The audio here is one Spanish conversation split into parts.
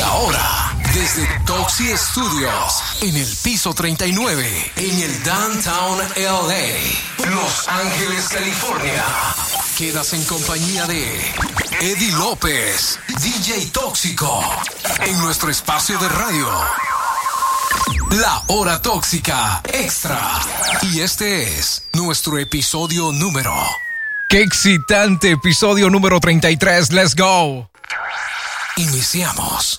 Y ahora, desde Toxi Studios, en el piso 39, en el Downtown LA, Los Ángeles, California, quedas en compañía de Eddie López, DJ Tóxico, en nuestro espacio de radio. La hora tóxica extra. Y este es nuestro episodio número. ¡Qué excitante! Episodio número 33. ¡Let's go! Iniciamos.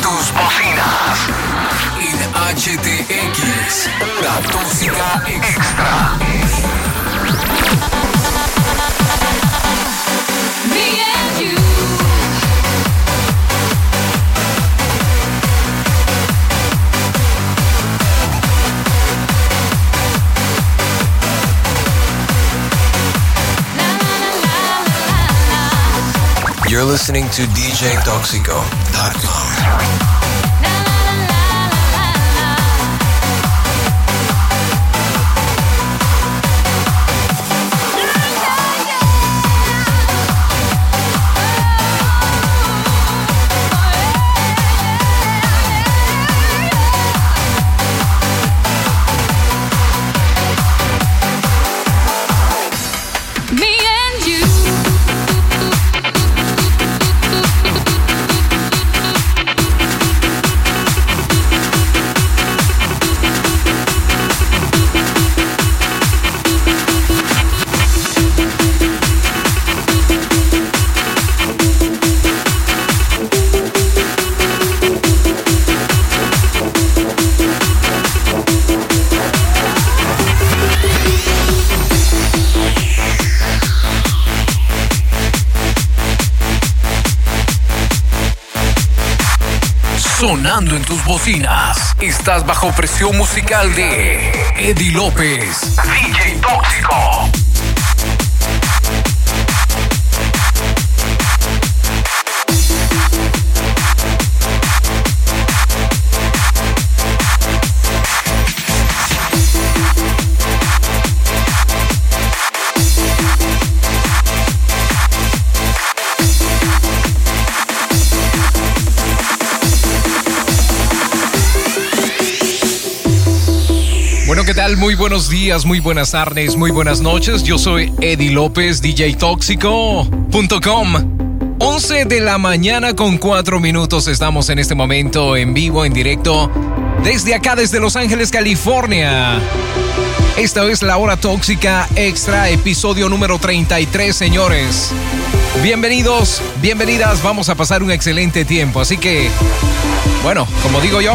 Tus bocinas. En HTX, Hora tóxica extra. You're listening to DJToxico.com. Sonando en tus bocinas. Estás bajo presión musical de Eddie López. DJ Tóxico. ¿Qué tal? Muy buenos días, muy buenas tardes, muy buenas noches. Yo soy Eddie López, DJTóxico.com. 11 de la mañana con 4 minutos. Estamos en este momento en vivo, en directo, desde acá, desde Los Ángeles, California. Esta es la hora tóxica extra, episodio número 33, señores. Bienvenidos, bienvenidas. Vamos a pasar un excelente tiempo. Así que, bueno, como digo yo.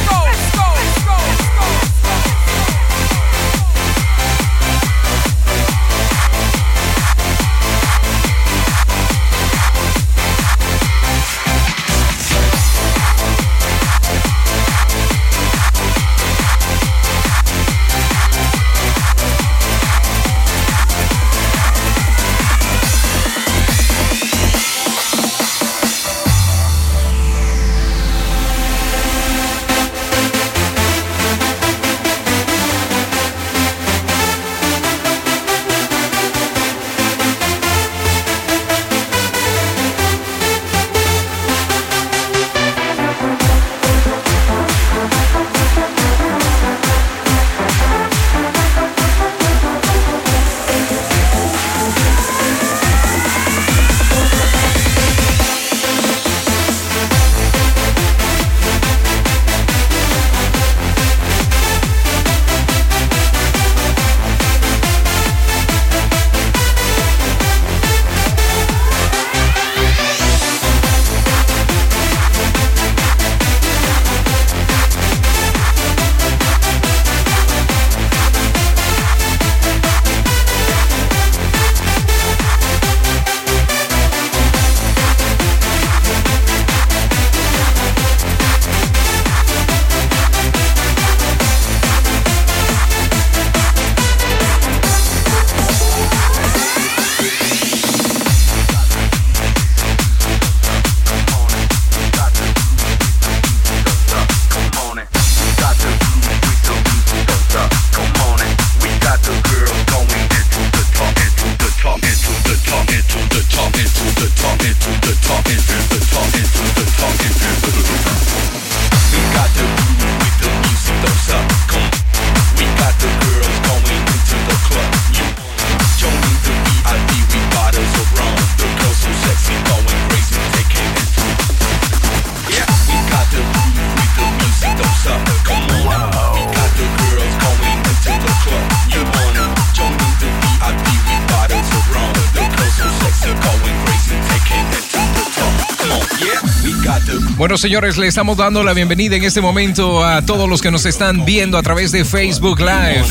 Señores, le estamos dando la bienvenida en este momento a todos los que nos están viendo a través de Facebook Live.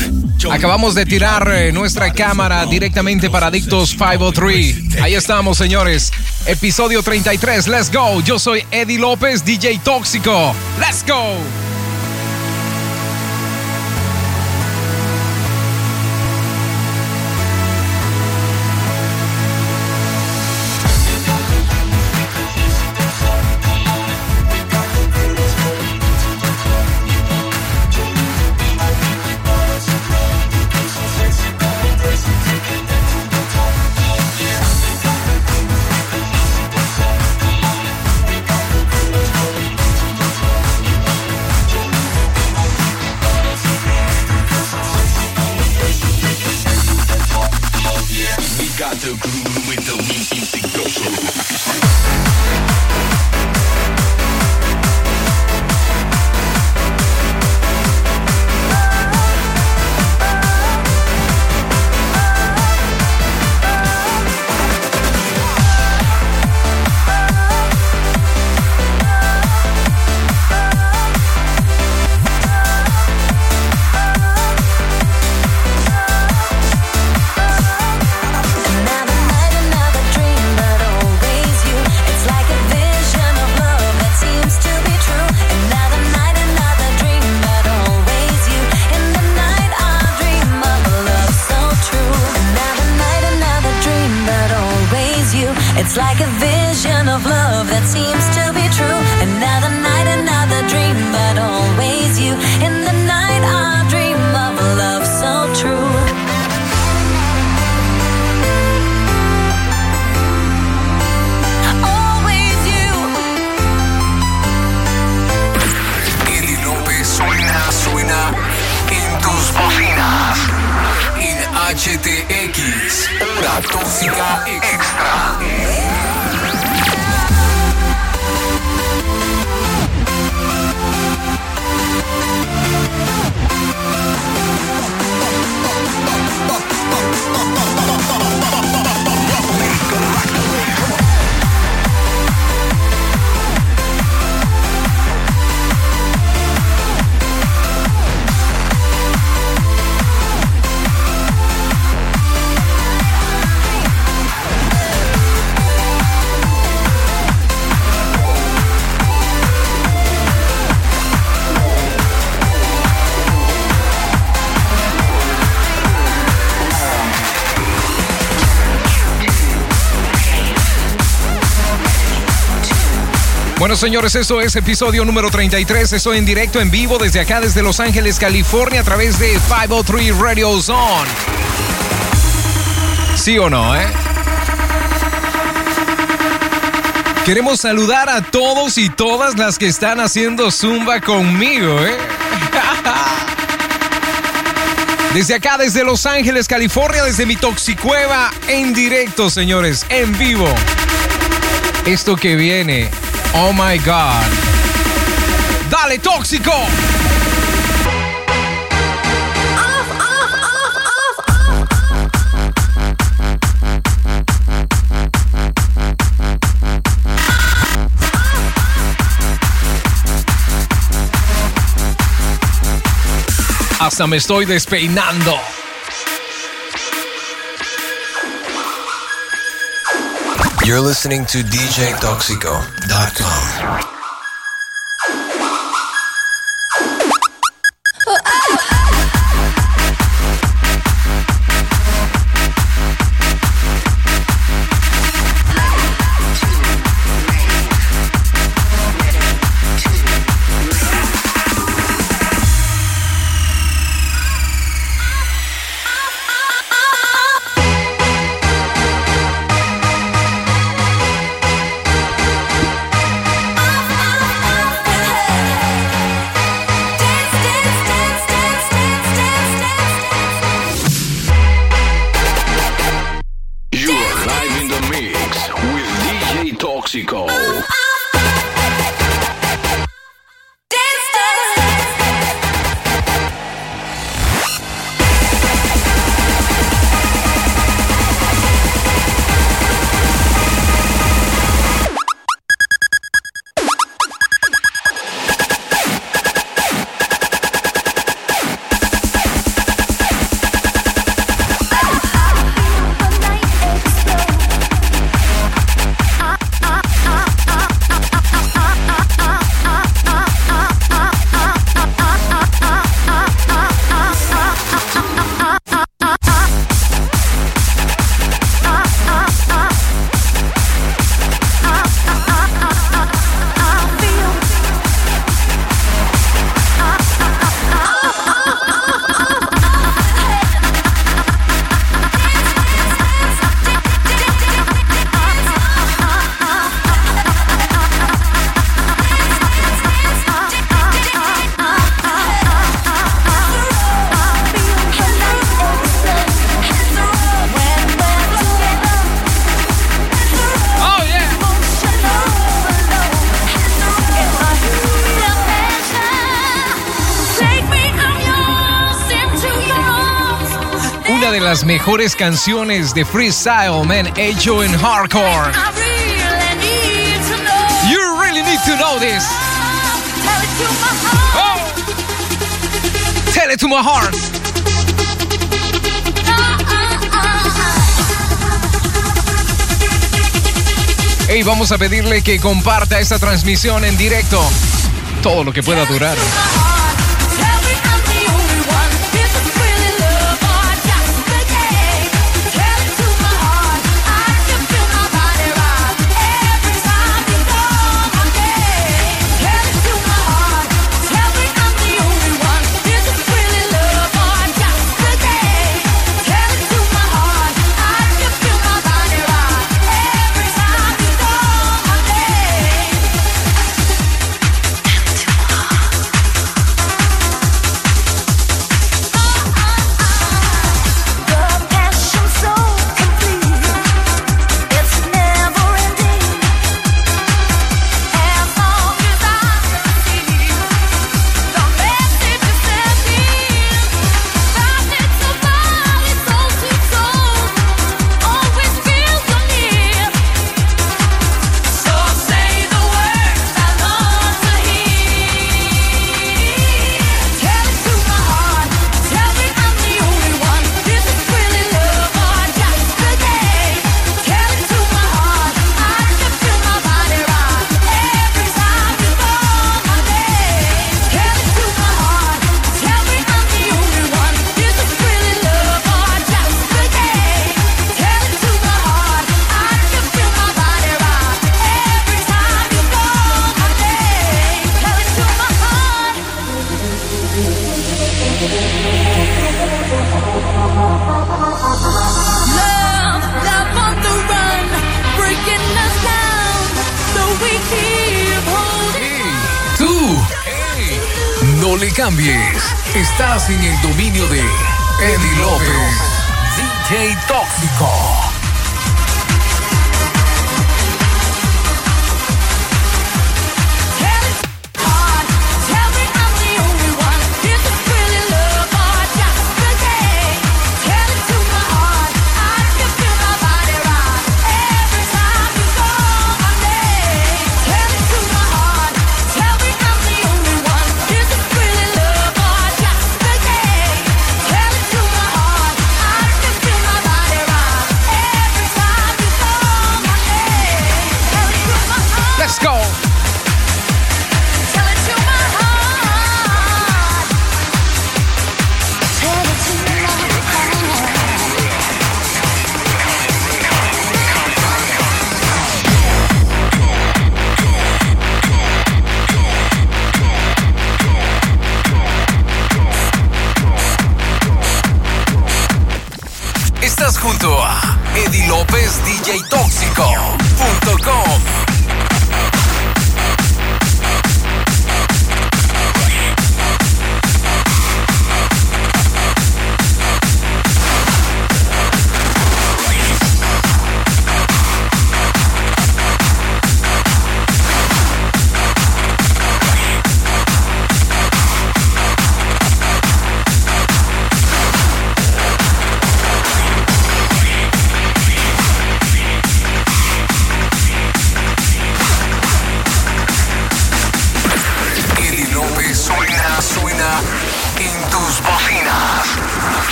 Acabamos de tirar eh, nuestra cámara directamente para Adictos 503. Ahí estamos, señores. Episodio 33. Let's go. Yo soy Eddie López, DJ Tóxico. Let's go. Bueno, señores, esto es episodio número 33. Estoy en directo, en vivo, desde acá, desde Los Ángeles, California, a través de 503 Radio Zone. ¿Sí o no, eh? Queremos saludar a todos y todas las que están haciendo zumba conmigo, ¿eh? Desde acá, desde Los Ángeles, California, desde mi toxicueva, en directo, señores, en vivo. Esto que viene, oh my God. Dale, tóxico. Hasta me estoy despeinando. You're listening to DJToxico.com. mejores canciones de freestyle, man, hecho en hardcore. Oh. Tell it to my heart. Hey, vamos a pedirle que comparta esta transmisión en directo. Todo lo que pueda durar.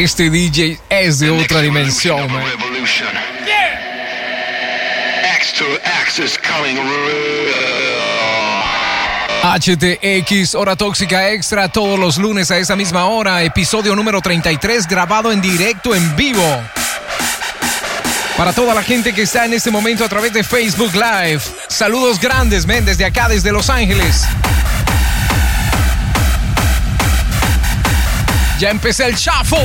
Este DJ es de otra dimensión. HTX, Hora Tóxica Extra, todos los lunes a esa misma hora, episodio número 33, grabado en directo, en vivo. Para toda la gente que está en este momento a través de Facebook Live, saludos grandes, men, desde acá, desde Los Ángeles. Ya empecé el chafo.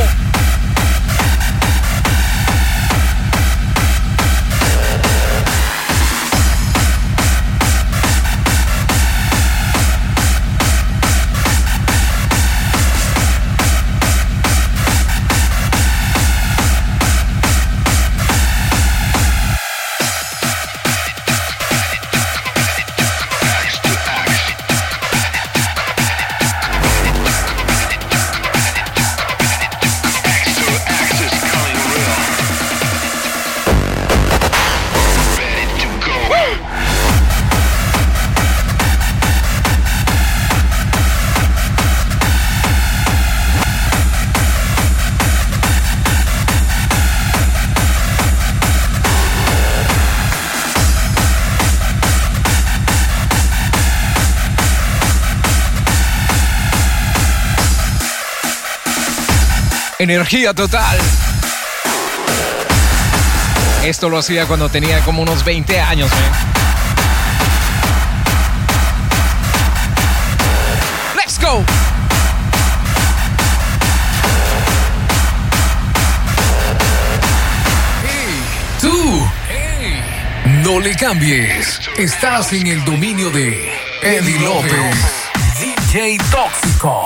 Energía total. Esto lo hacía cuando tenía como unos 20 años, ¿eh? Let's go. Tú, no le cambies. Estás en el dominio de Eddie López, DJ Tóxico.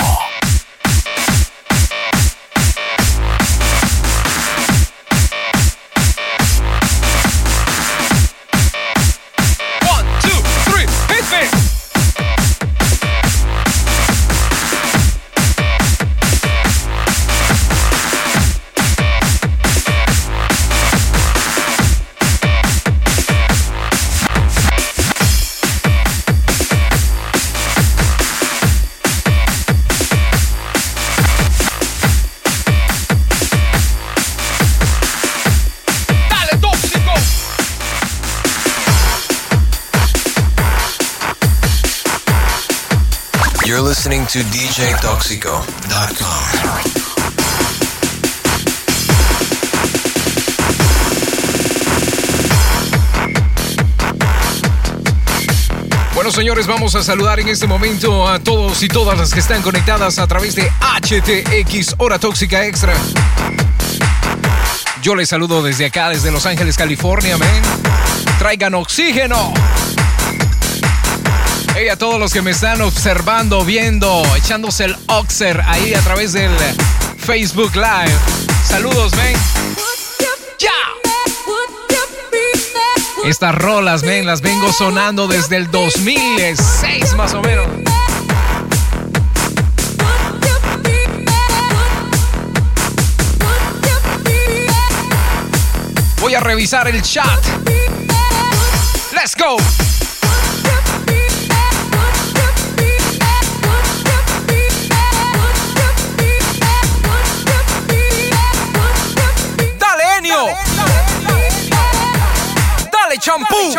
Listening to DJToxico.com. Bueno, señores, vamos a saludar en este momento a todos y todas las que están conectadas a través de HTX Hora Tóxica Extra. Yo les saludo desde acá, desde Los Ángeles, California. Traigan oxígeno. Hey, a todos los que me están observando, viendo, echándose el Oxer ahí a través del Facebook Live. Saludos, men. ¡Ya! Estas rolas, men, las vengo sonando desde el 2006 más o menos. Voy a revisar el chat. Let's go. Dale, champú.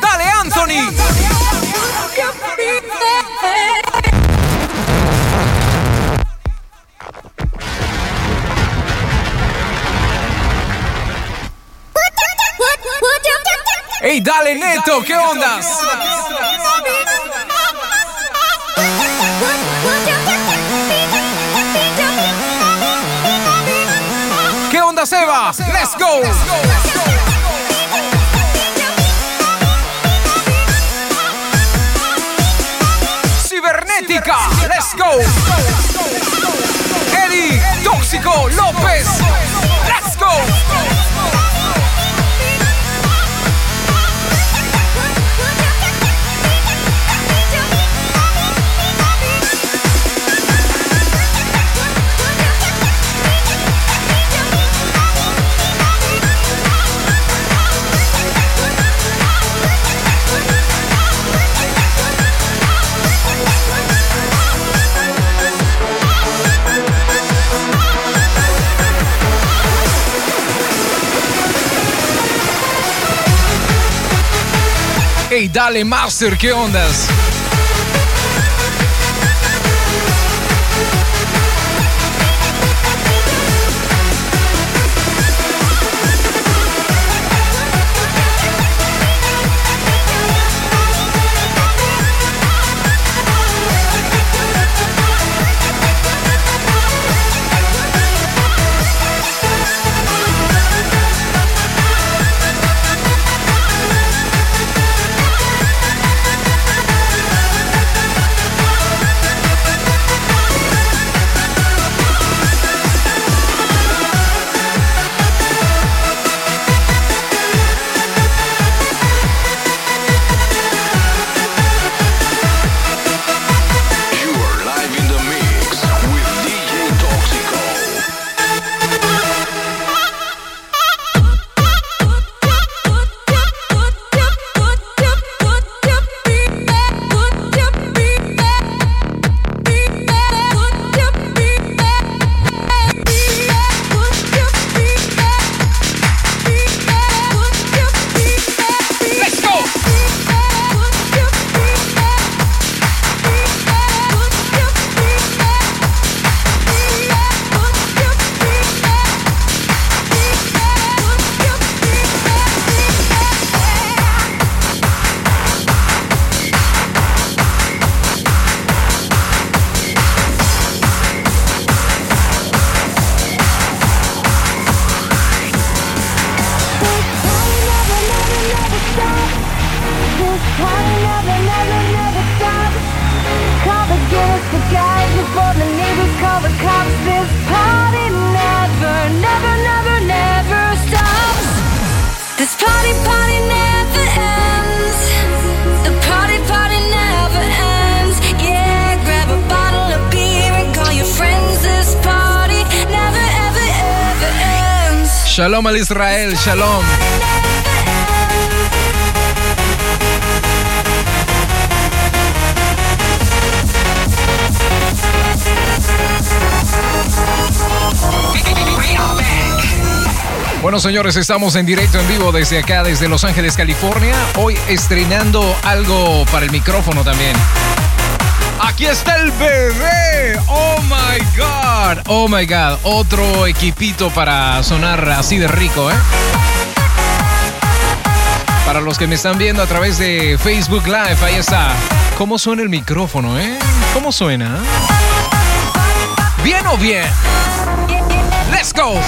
Dale, Anthony. Ey, dale, Neto, ¿qué ondas? ¿Qué onda, Seba? Let's go. Cibernética, let's go. Eddie, Tóxico, Ey, dale, Master, ¿qué ondas? Israel, shalom. Bueno, señores, estamos en directo en vivo desde acá, desde Los Ángeles, California. Hoy estrenando algo para el micrófono también. Aquí está el bebé. Oh my God. Oh my God. Otro equipito para sonar así de rico, ¿eh? Para los que me están viendo a través de Facebook Live, ahí está. ¿Cómo suena el micrófono, eh? ¿Cómo suena? ¿Bien o bien? Let's go.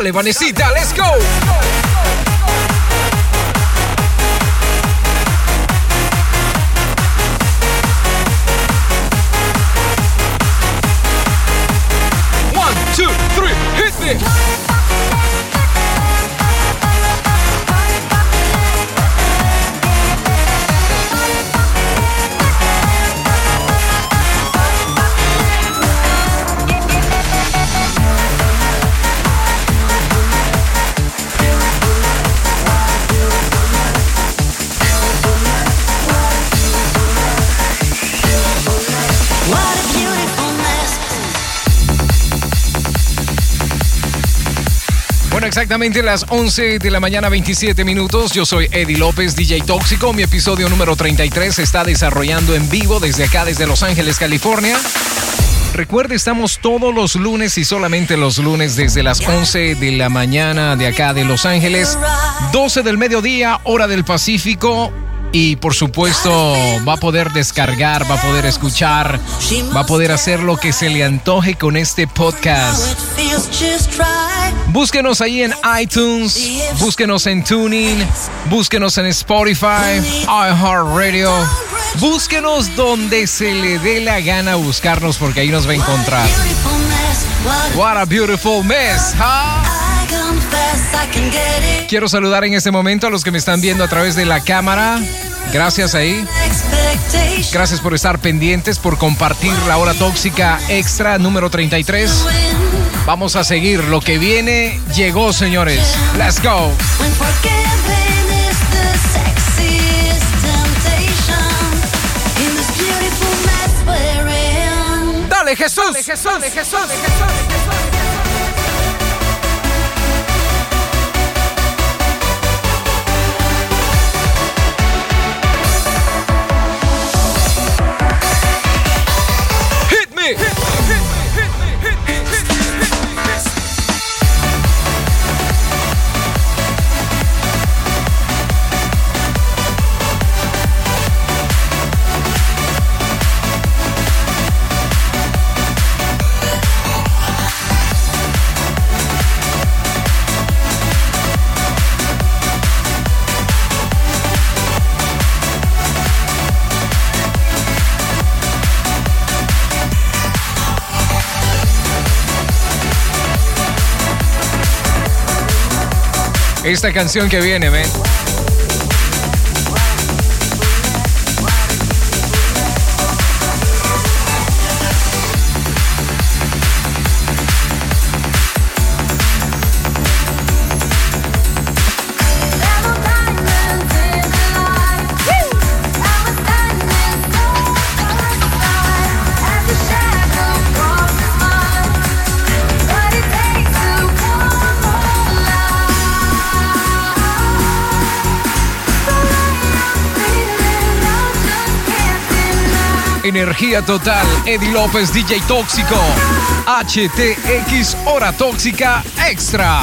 Dale, Vanesita, let's go. Exactamente las 11 de la mañana, 27 minutos. Yo soy Eddie López, DJ Tóxico. Mi episodio número 33 se está desarrollando en vivo desde acá, desde Los Ángeles, California. Recuerde, estamos todos los lunes y solamente los lunes desde las 11 de la mañana de acá de Los Ángeles, 12 del mediodía, hora del Pacífico. Y por supuesto va a poder descargar, va a poder escuchar, va a poder hacer lo que se le antoje con este podcast. Búsquenos ahí en iTunes, búsquenos en Tuning, búsquenos en Spotify, iHeartRadio. Búsquenos donde se le dé la gana buscarnos porque ahí nos va a encontrar. What a beautiful mess, huh? Quiero saludar en este momento a los que me están viendo a través de la cámara. Gracias ahí. Gracias por estar pendientes, por compartir la hora tóxica extra número 33. Vamos a seguir. Lo que viene llegó, señores. Let's go. We're in. Dale, Jesús. Dale, Jesús. Dale, Jesús. Esta canción que viene, ven. Energía total. Eddie López, DJ Tóxico. HTX Hora Tóxica Extra.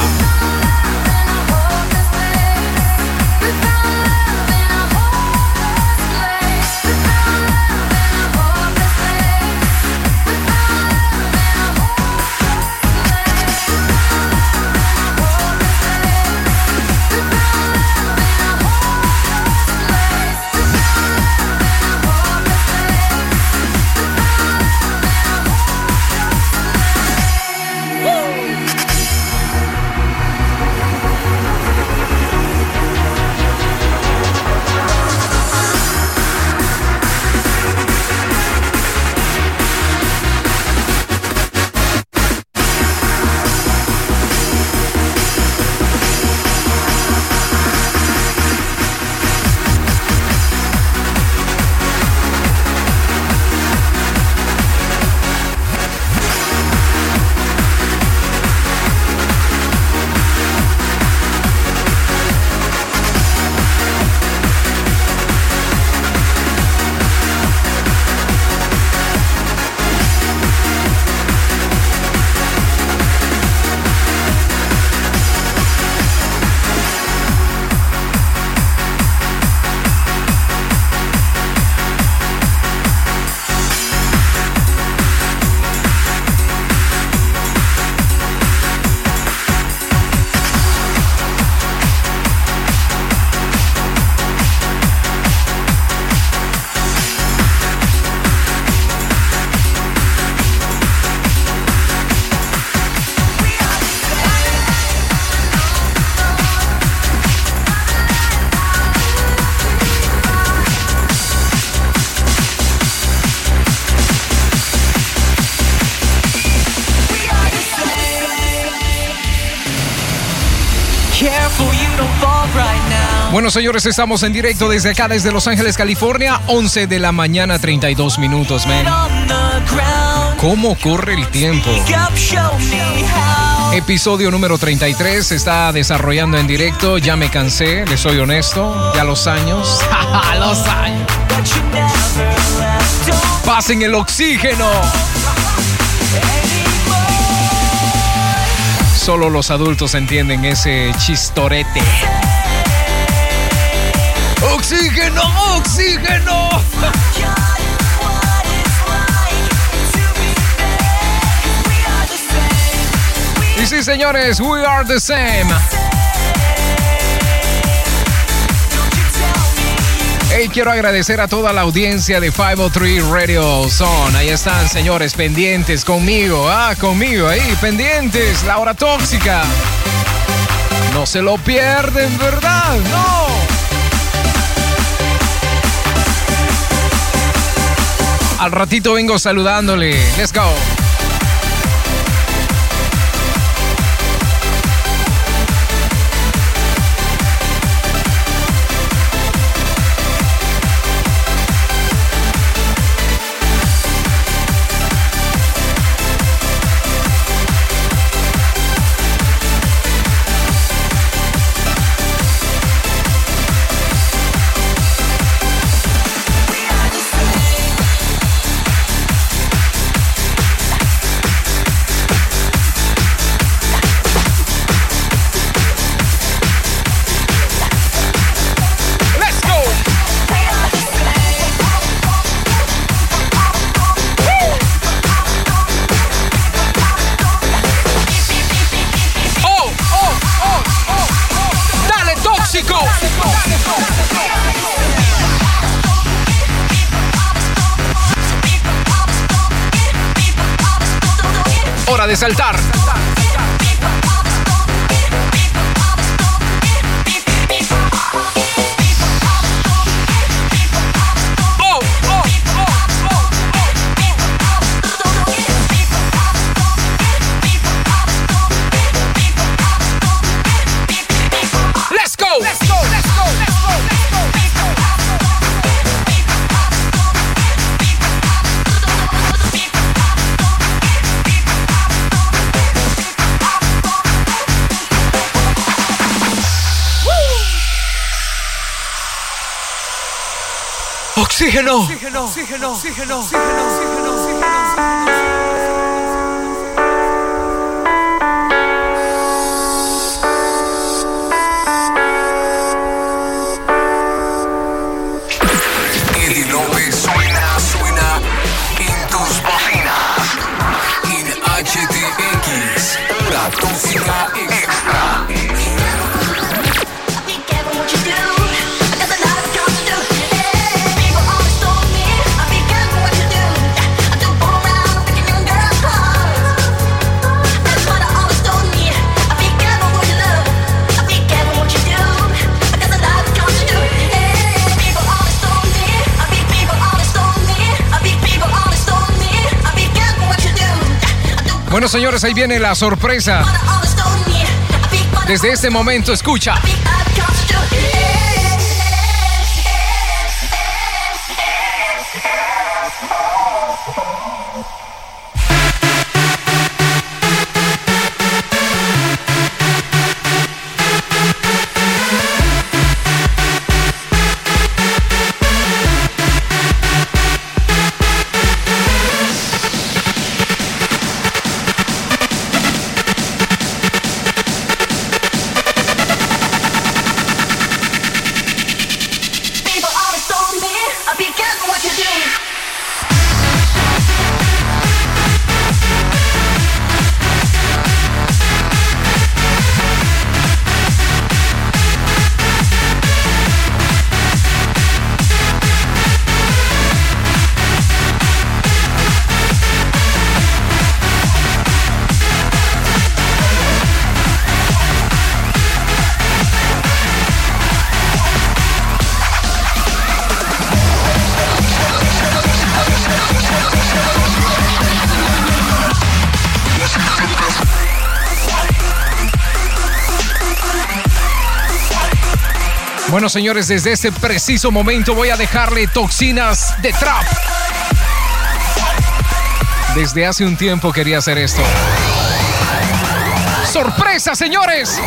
Bueno, señores, estamos en directo desde acá, desde Los Ángeles, California. 11 de la mañana, 32 minutos, man. ¿Cómo corre el tiempo? Episodio número 33 se está desarrollando en directo. Ya me cansé, le soy honesto. Ya los años. los años. Pasen el oxígeno. Solo los adultos entienden ese chistorete. Same. We Y sí, señores, we are the same. Hey, quiero agradecer a toda la audiencia de 503 Radio Zone. Ahí están, señores, pendientes conmigo. Ah, conmigo, ahí, pendientes. La hora tóxica. No se lo pierden, ¿verdad? No. Al ratito vengo saludándole. Let's go. oxígeno, oxígeno, oxígeno, oxígeno. Bueno, señores, ahí viene la sorpresa. Desde este momento, escucha. Señores, desde este preciso momento voy a dejarle toxinas de trap. Desde hace un tiempo quería hacer esto. ¡Sorpresa, señores!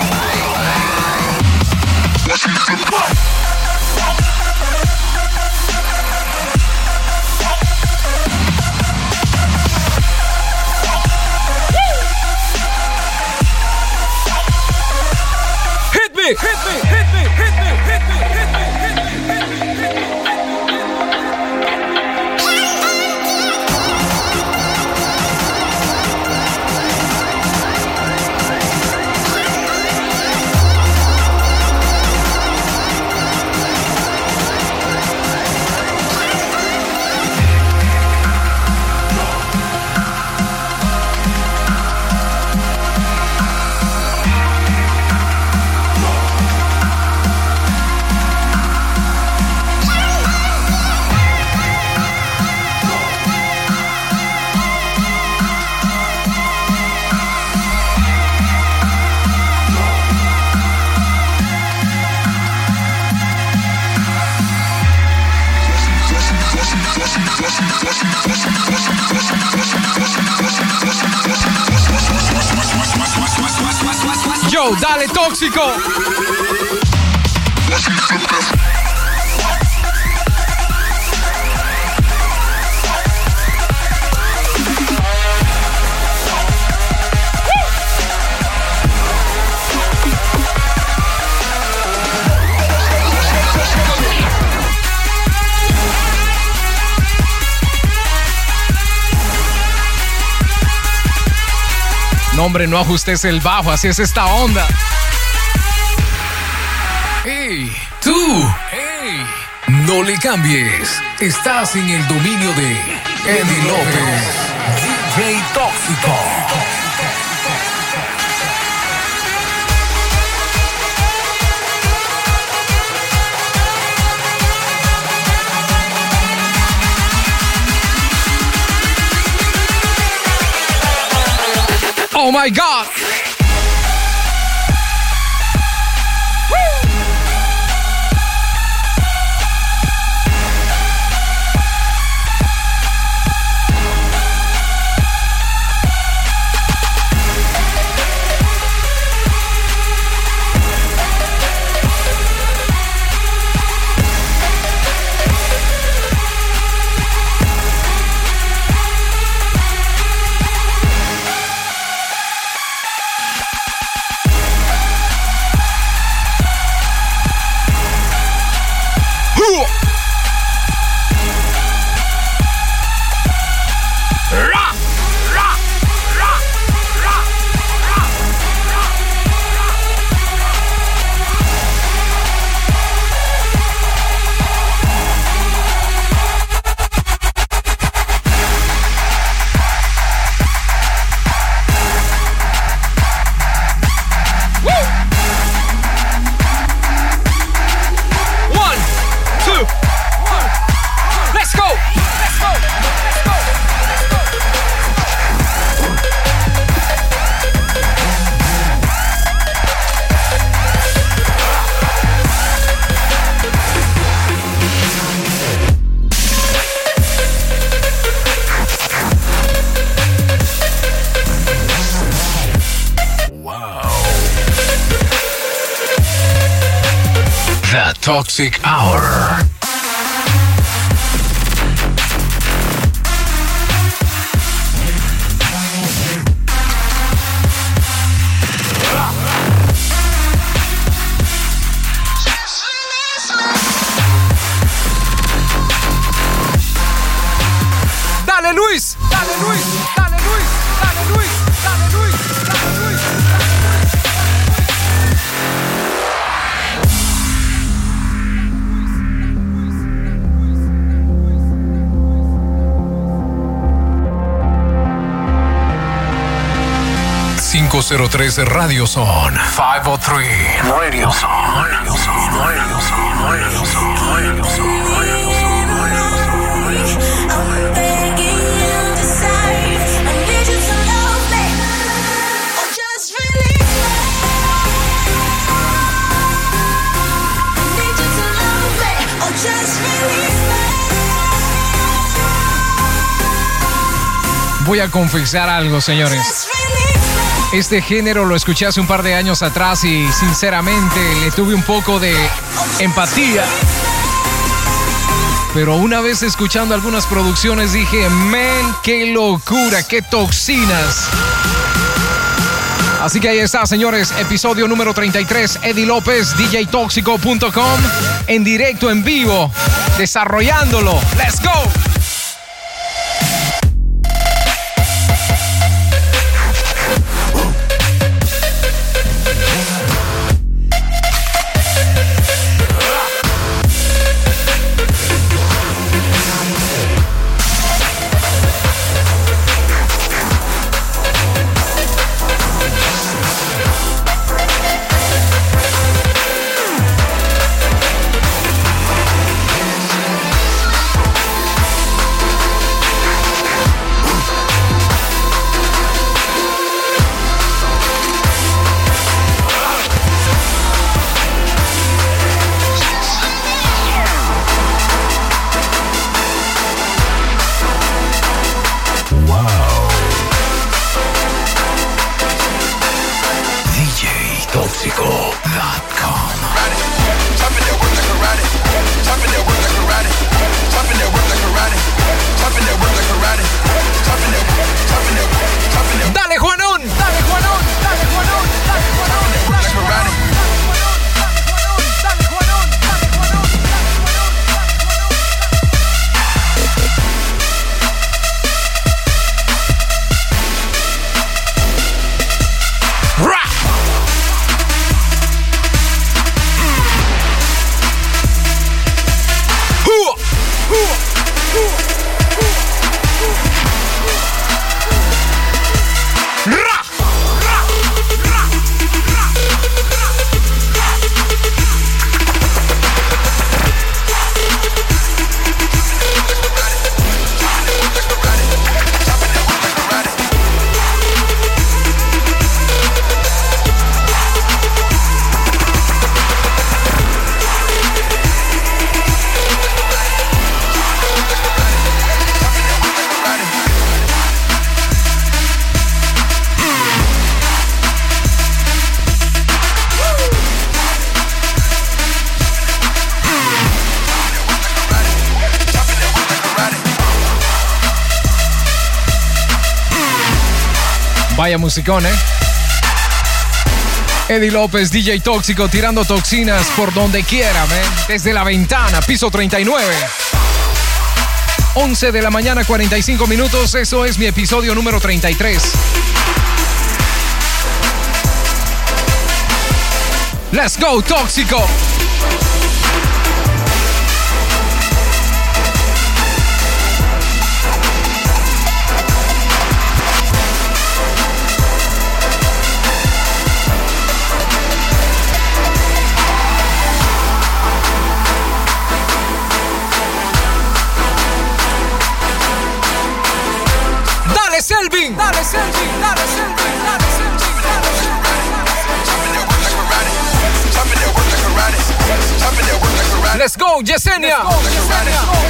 Yo, dale tóxico. Hombre, no ajustes el bajo, así es esta onda. ¡Hey! ¡Tú! ¡Hey! No le cambies. Estás en el dominio de Eddie López, DJ Tóxico. Oh my God. Toxic Hour. Dale Luis, dale Luis, 503 Radio Zone. 503 Radio Zone. Radio Zone. Radio Zone. Voy a confesar algo, señores. Este género lo escuché hace un par de años atrás y sinceramente le tuve un poco de empatía. Pero una vez escuchando algunas producciones dije, men, qué locura, qué toxinas. Así que ahí está, señores, episodio número 33, Eddie López, djtoxico.com, en directo, en vivo, desarrollándolo. ¡Let's go! ¿Eh? Eddie López, DJ Tóxico, tirando toxinas por donde quiera, man. Desde la ventana, piso 39. 11 de la mañana, 45 minutos. Eso es mi episodio número 33. Let's go, Tóxico. Selvin. Let's go, Yesenia.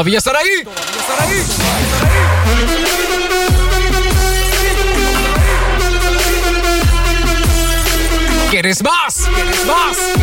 ¿Todavía están ahí? ¿Todavía están ahí? ¿Quieres más? ¿Quieres más?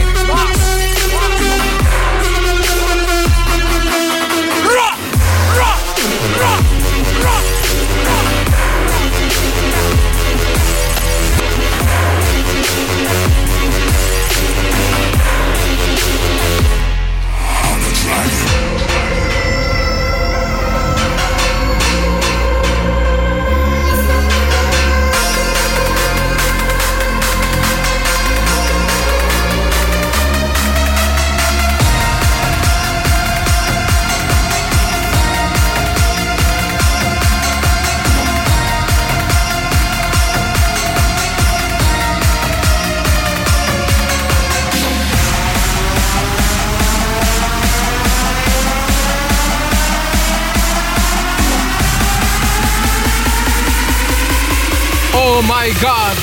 My God.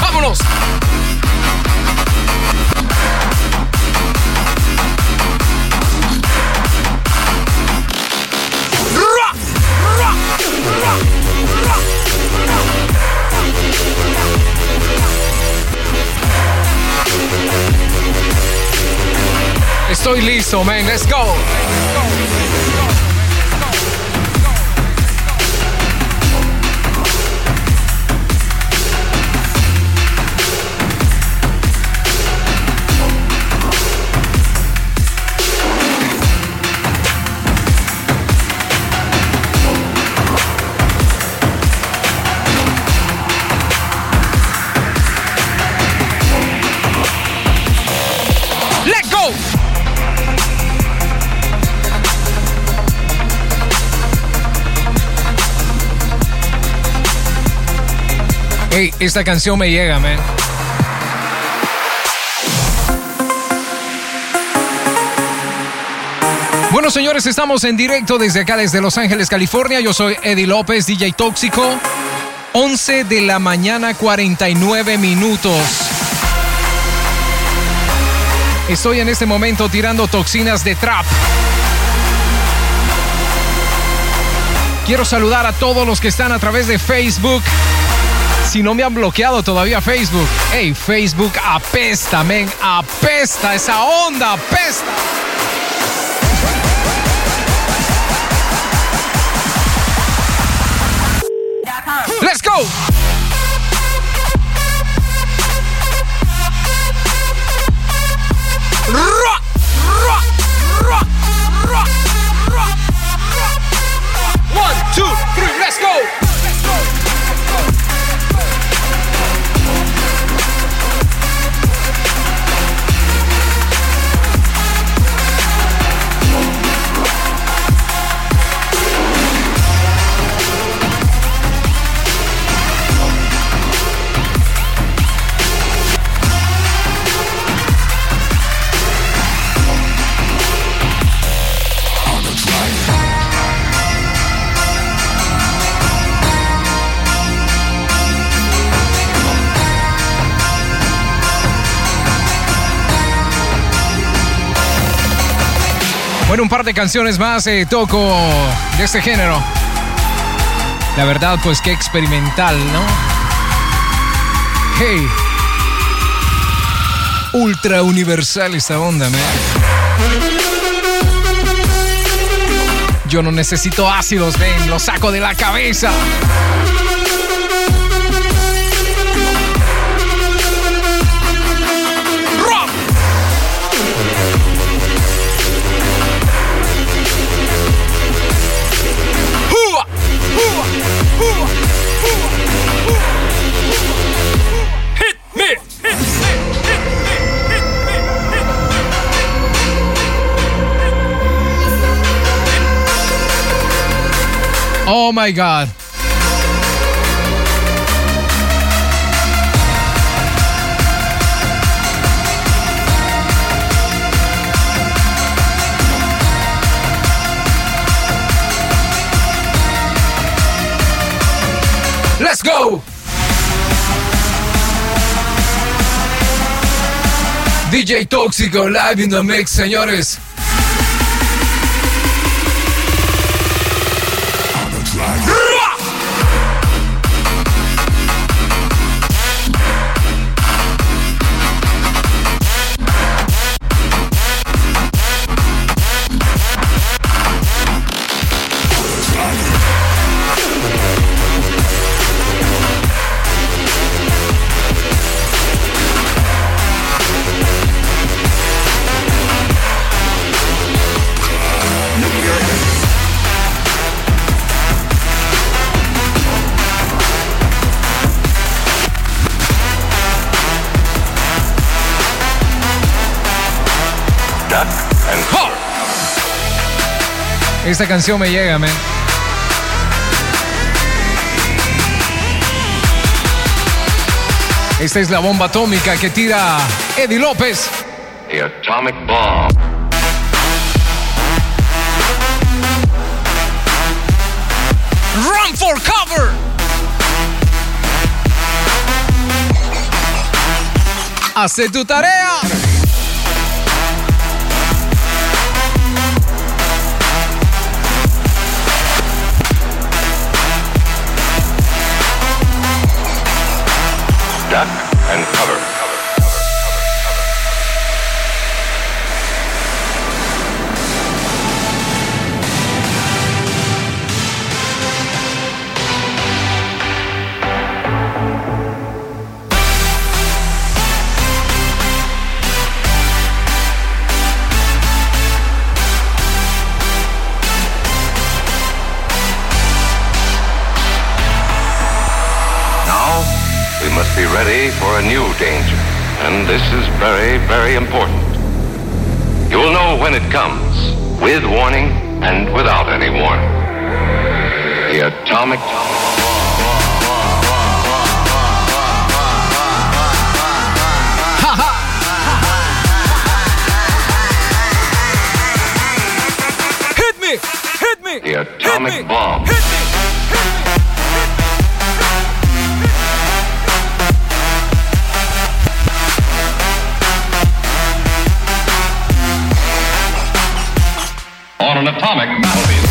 ¡Vámonos! Estoy listo, man. Let's go. Hey, esta canción me llega, man. Bueno, señores, estamos en directo desde acá, desde Los Ángeles, California. Yo soy Eddie López, DJ Tóxico. 11 de la mañana, 49 minutos. Estoy en este momento tirando toxinas de trap. Quiero saludar a todos los que están a través de Facebook. Si no me han bloqueado todavía Facebook. Hey, Facebook apesta, men. Apesta. Esa onda apesta. Un par de canciones más eh, toco de este género. La verdad, pues qué experimental, ¿no? Hey. Ultra universal esta onda, man. Yo no necesito ácidos, ven, lo saco de la cabeza. Oh my God. Let's go. DJ Tóxico live in the mix, señores. Esta canción me llega, man. Esta es la bomba atómica que tira Eddie López. the atomic bomb. Run for cover. Hace tu tarea. And this is very, very important. You will know when it comes, with warning and without any warning. The atomic Hit me. Hit me. The atomic bomb. On an atomic battlefield.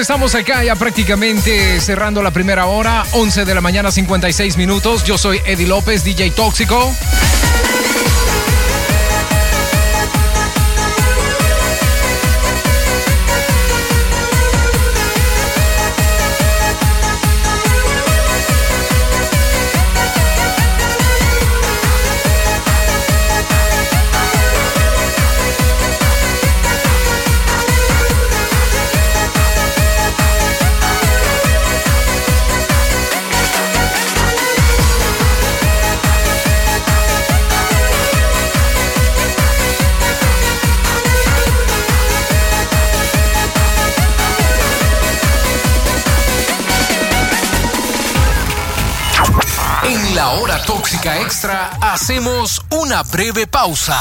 Estamos acá ya prácticamente cerrando la primera hora, 11 de la mañana, 56 minutos. Yo soy Eddie López, DJ Tóxico. Hacemos una breve pausa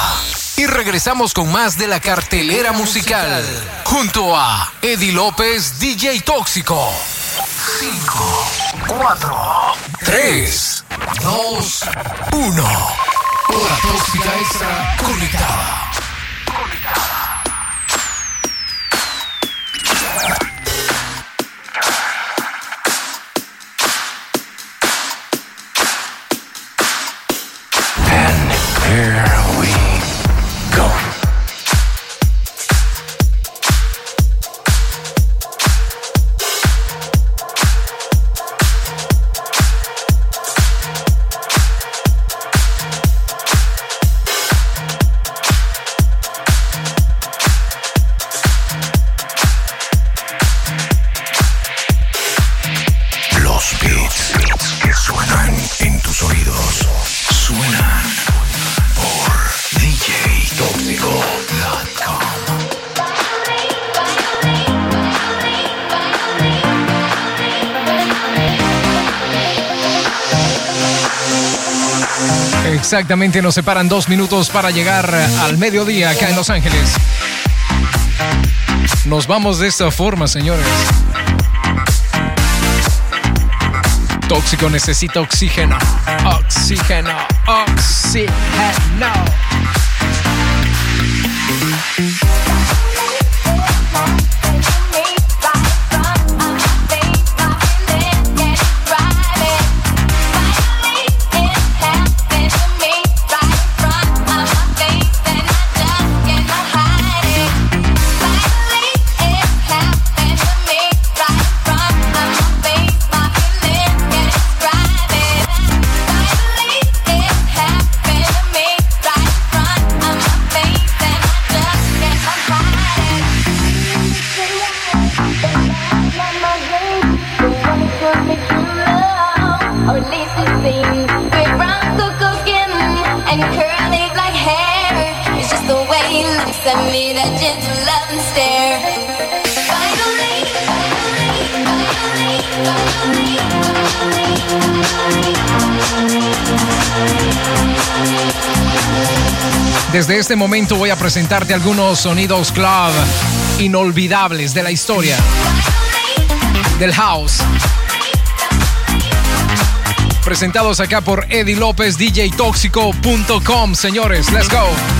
y regresamos con más de la cartelera musical junto a Eddie López, DJ Tóxico. 5, 4, 3, 2, 1. Hora tóxica extra conectada. Exactamente, nos separan dos minutos para llegar al mediodía acá en Los Ángeles. Nos vamos de esta forma, señores. Tóxico necesita oxígeno. Oxígeno. Oxígeno. Este momento voy a presentarte algunos sonidos club inolvidables de la historia del house. Presentados acá por Eddie López, DJTóxico.com. Señores, let's go.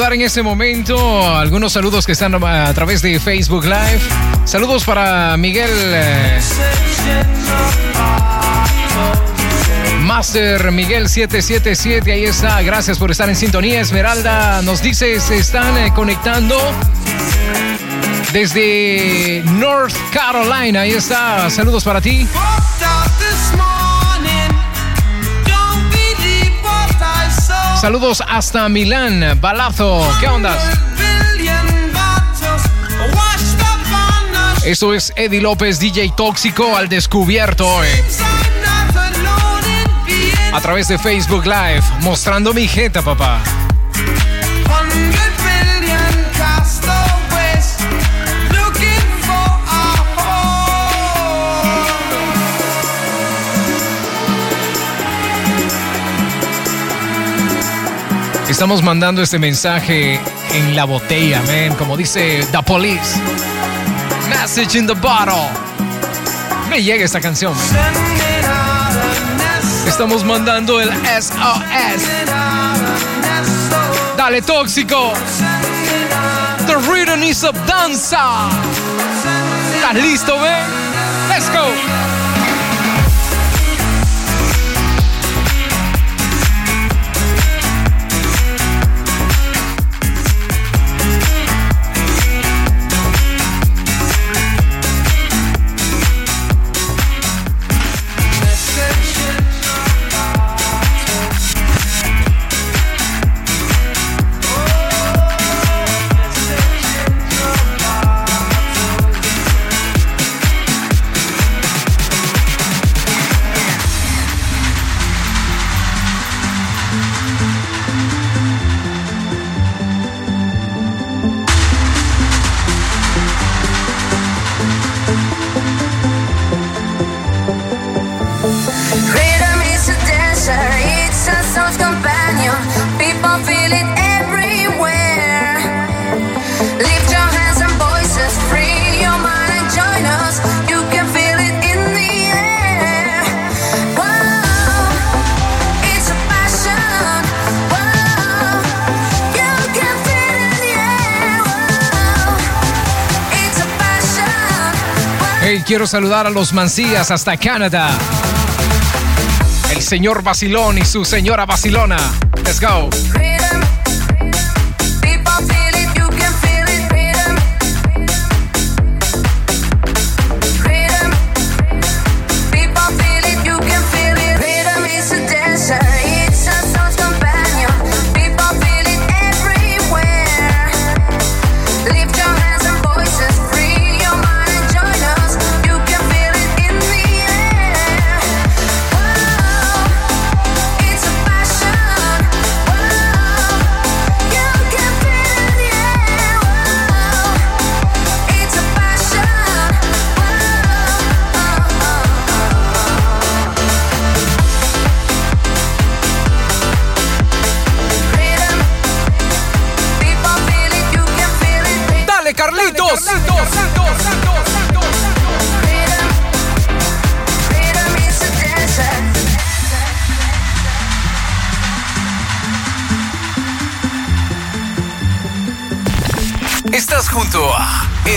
Saludar en este momento algunos saludos que están a través de Facebook Live. Saludos para Miguel eh, Master Miguel 777, ahí está. Gracias por estar en sintonía. Esmeralda nos dice se están eh, conectando desde North Carolina. Ahí está. Saludos para ti. Saludos hasta Milán. Balazo. ¿Qué ondas? Esto es Eddie López, DJ Tóxico al descubierto hoy. A través de Facebook Live, mostrando mi jeta, papá. Estamos mandando este mensaje en la botella, man. Como dice The Police. Message in the bottle. Me llega esta canción. Estamos mandando el SOS. Dale tóxico. The rhythm is of danza. ¿Estás listo, ve? Let's go. quiero saludar a los Mancías hasta Canadá. El señor Basilón y su señora Basilona. Let's go.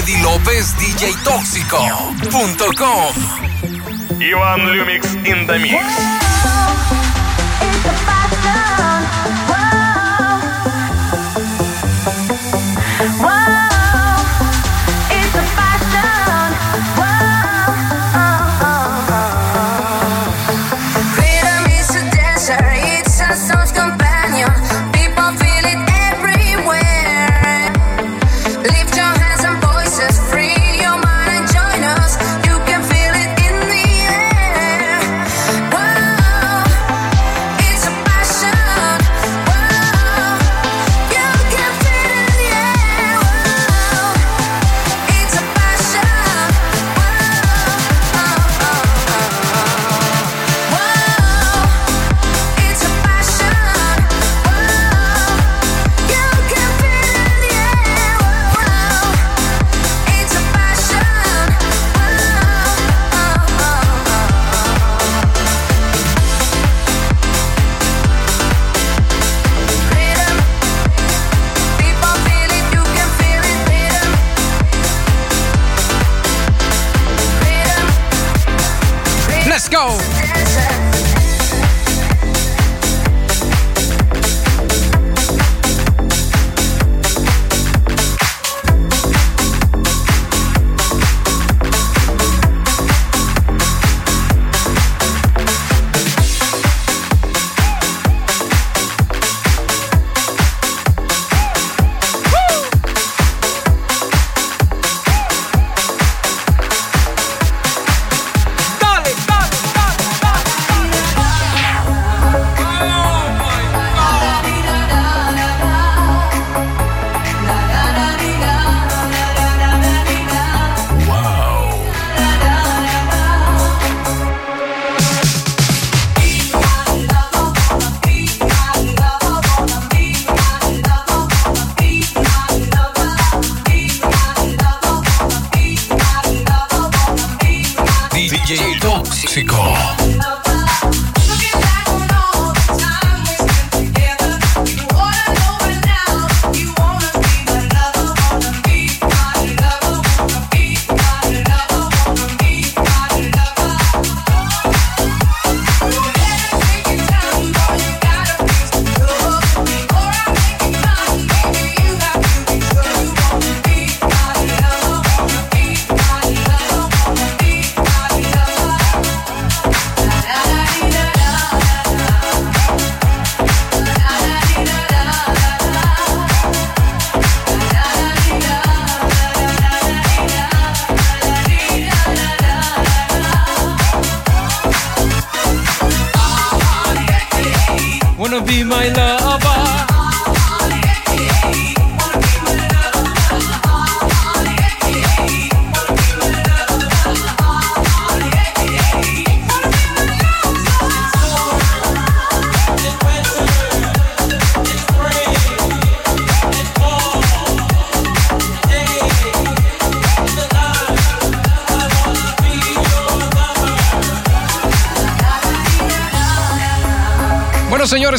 Freddy López, DJ Tóxico.com. Iván Lumix in the Mix.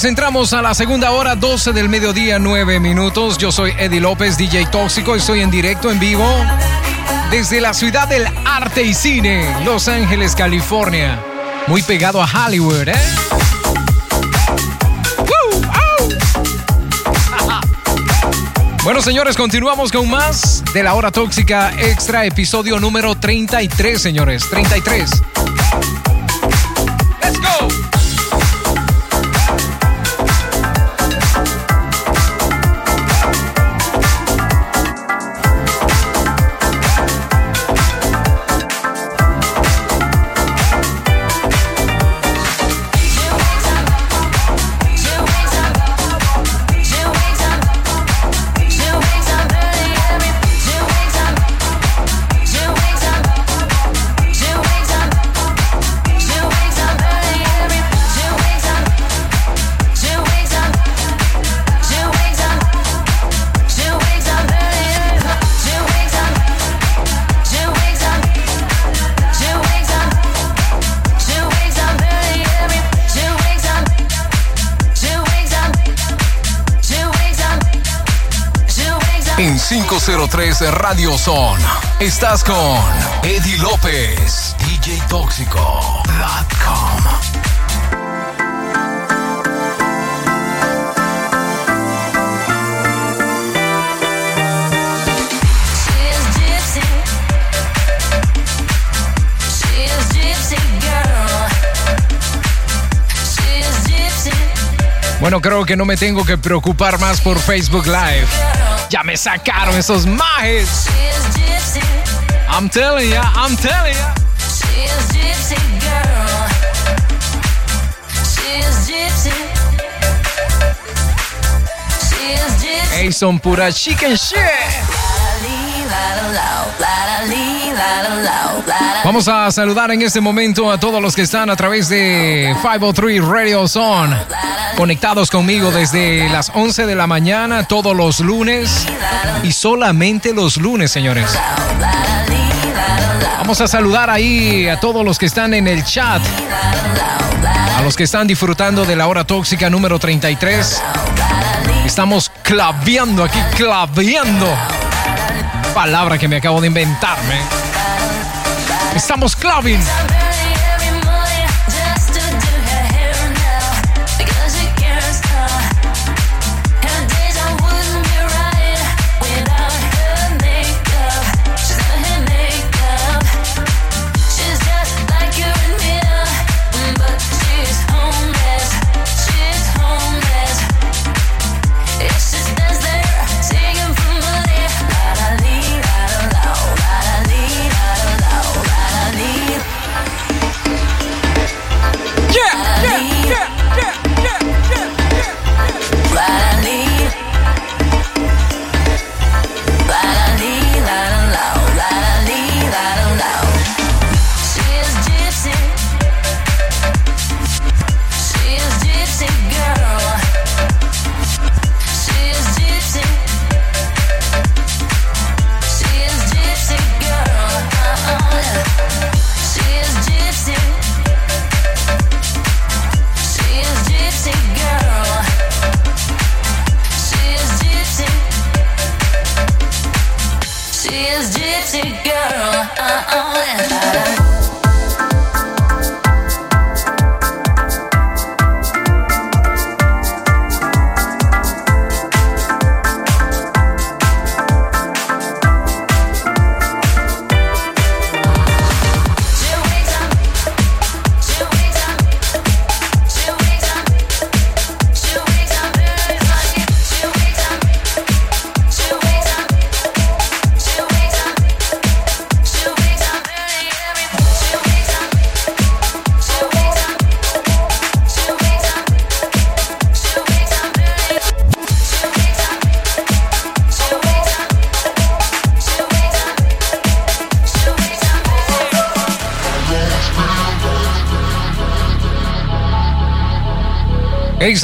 Entramos a la segunda hora, 12 del mediodía, 9 minutos. Yo soy Eddie López, DJ Tóxico. Estoy en directo, en vivo, desde la ciudad del arte y cine, Los Ángeles, California. Muy pegado a Hollywood, ¿eh? Bueno, señores, continuamos con más de la hora tóxica extra, episodio número 33, señores. 33. 503 Radio Son. Estás con Eddie López, DJ Tóxico.com. Bueno, creo que no me tengo que preocupar más por Facebook Live. Ya me sacaron esos majes. I'm telling ya, I'm telling ya. She's gypsy girl. She's gypsy. She's gypsy. Ey, son pura chicken shit. Vamos a saludar en este momento a todos los que están a través de 503 Radio Zone, conectados conmigo desde las 11 de la mañana todos los lunes y solamente los lunes, señores. Vamos a saludar ahí a todos los que están en el chat, a los que están disfrutando de la hora tóxica número 33. Estamos claveando aquí, claveando. Palabra que me acabo de inventarme. Estamos claving.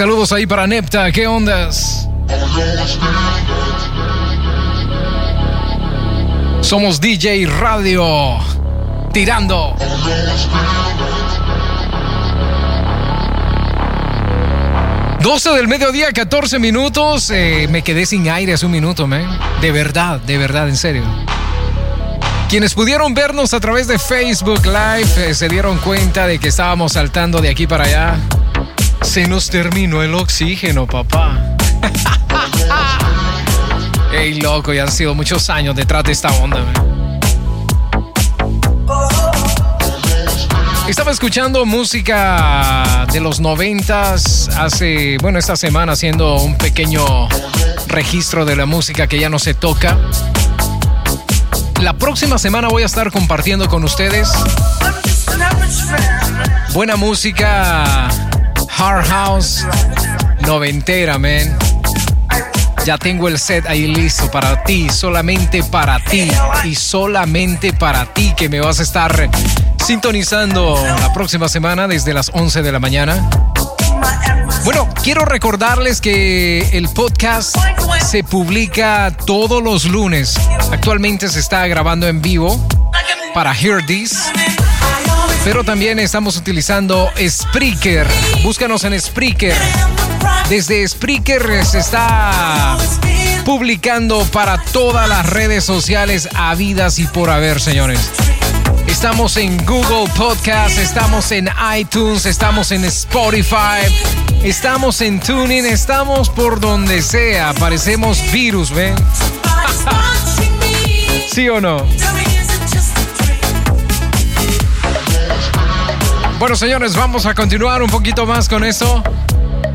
Saludos ahí para Nepta, ¿qué ondas? Somos DJ Radio, tirando. ...12 del mediodía, 14 minutos. Eh, me quedé sin aire hace un minuto, man. De verdad, de verdad, en serio. Quienes pudieron vernos a través de Facebook Live eh, se dieron cuenta de que estábamos saltando de aquí para allá. Se nos terminó el oxígeno, papá. Ey, loco, ya han sido muchos años detrás de esta onda, man. Estaba escuchando música de los noventas hace, bueno, esta semana haciendo un pequeño registro de la música que ya no se toca. La próxima semana voy a estar compartiendo con ustedes buena música hard house noventera, man. Ya tengo el set ahí listo para ti, solamente para ti y solamente para ti que me vas a estar sintonizando la próxima semana desde las 11 de la mañana. Bueno, quiero recordarles que el podcast se publica todos los lunes. Actualmente se está grabando en vivo para Hear This. Pero también estamos utilizando Spreaker. Búscanos en Spreaker. Desde Spreaker se está publicando para todas las redes sociales habidas y por haber, señores. Estamos en Google Podcast, estamos en iTunes, estamos en Spotify, estamos en Tuning, estamos por donde sea. Parecemos virus, ¿ven? ¿Sí o no? Bueno, señores, vamos a continuar un poquito más con eso.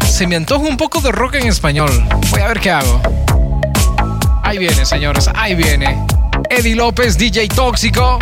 Se me antoja un poco de rock en español. Voy a ver qué hago. Ahí viene, señores, ahí viene. Eddie López, DJ Tóxico.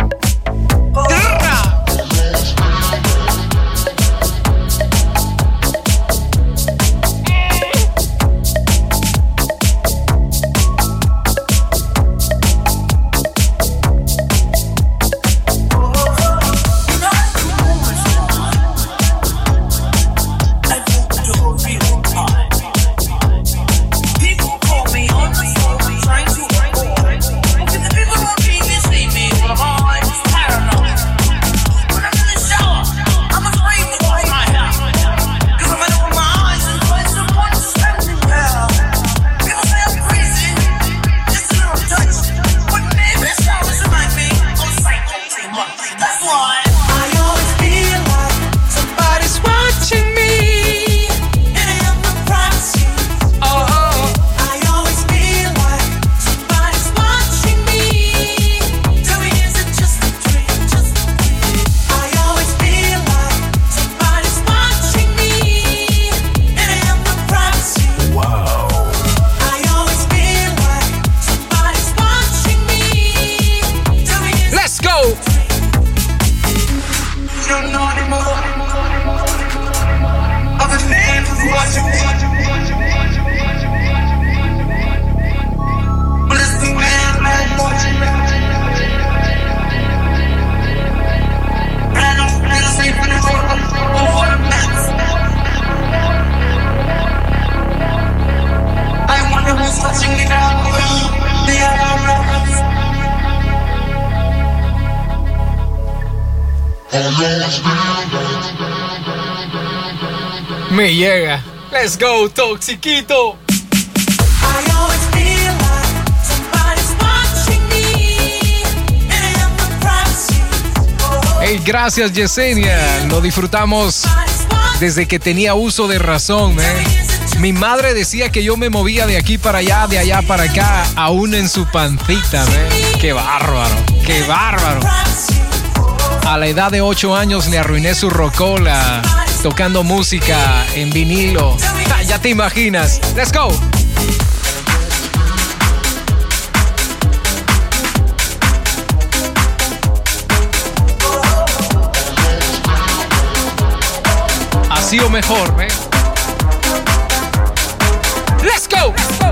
Toxiquito. Hey, gracias Yesenia. Lo disfrutamos desde que tenía uso de razón. ¿eh? Mi madre decía que yo me movía de aquí para allá, de allá para acá, aún en su pancita, ¿eh? Qué bárbaro, qué bárbaro. A la edad de 8 años le arruiné su rocola tocando música en vinilo. Ya te imaginas. Let's go. Así o mejor, ¿eh? Let's go.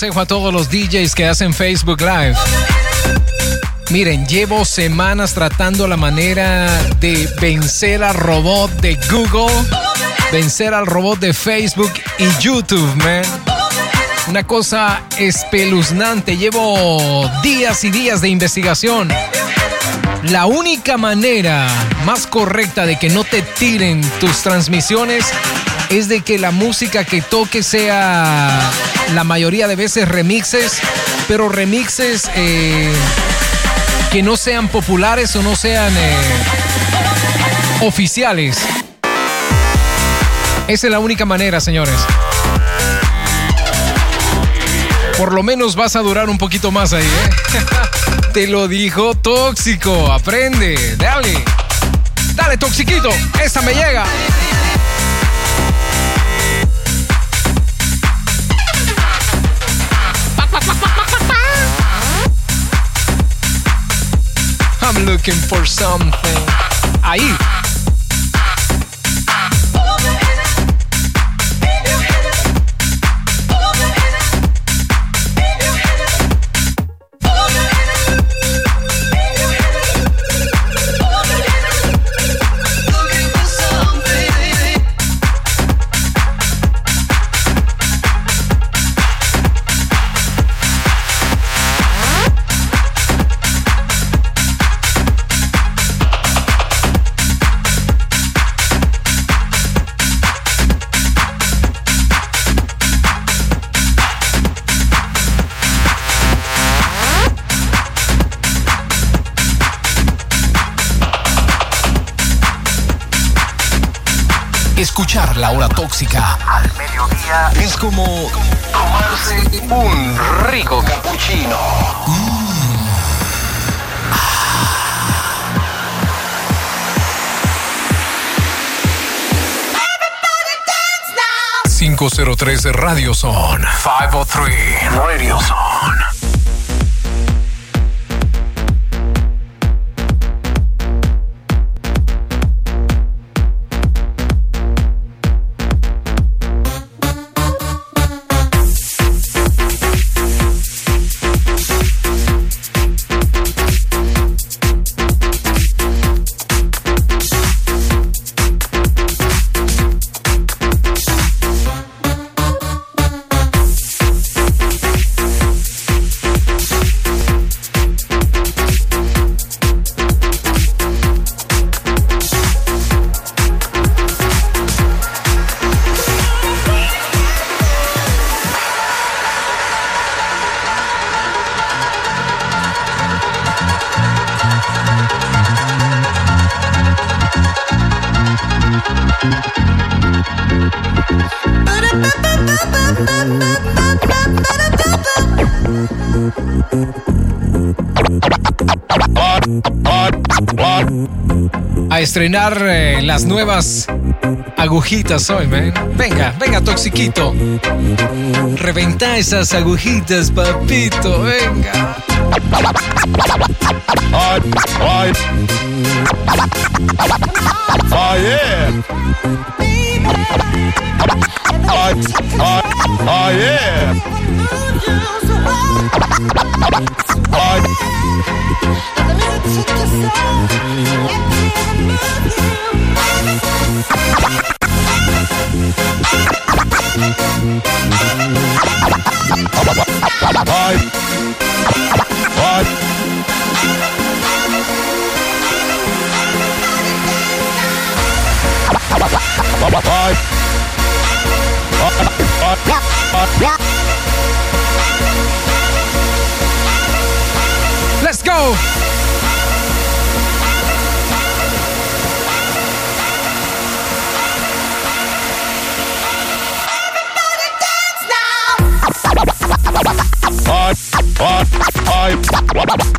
A todos los DJs que hacen Facebook Live. Miren, llevo semanas tratando la manera de vencer al robot de Google, vencer al robot de Facebook y YouTube, man. Una cosa espeluznante. Llevo días y días de investigación. La única manera más correcta de que no te tiren tus transmisiones es de que la música que toque sea la mayoría de veces remixes, pero remixes eh, que no sean populares o no sean eh, oficiales. Esa es la única manera, señores. Por lo menos vas a durar un poquito más ahí, ¿eh? Te lo dijo tóxico. Aprende. Dale. Dale, toxiquito. Esta me llega. Looking for something. Ahí. La hora tóxica al mediodía es como tomarse un rico cappuccino. now. 503 Radio Zone. 503 Radio Zone. Estrenar eh, las nuevas agujitas hoy, man. Venga, venga, toxiquito. Reventa esas agujitas, papito, venga. Yeah. Yeah. Let's go. Oh, oh, oh, oh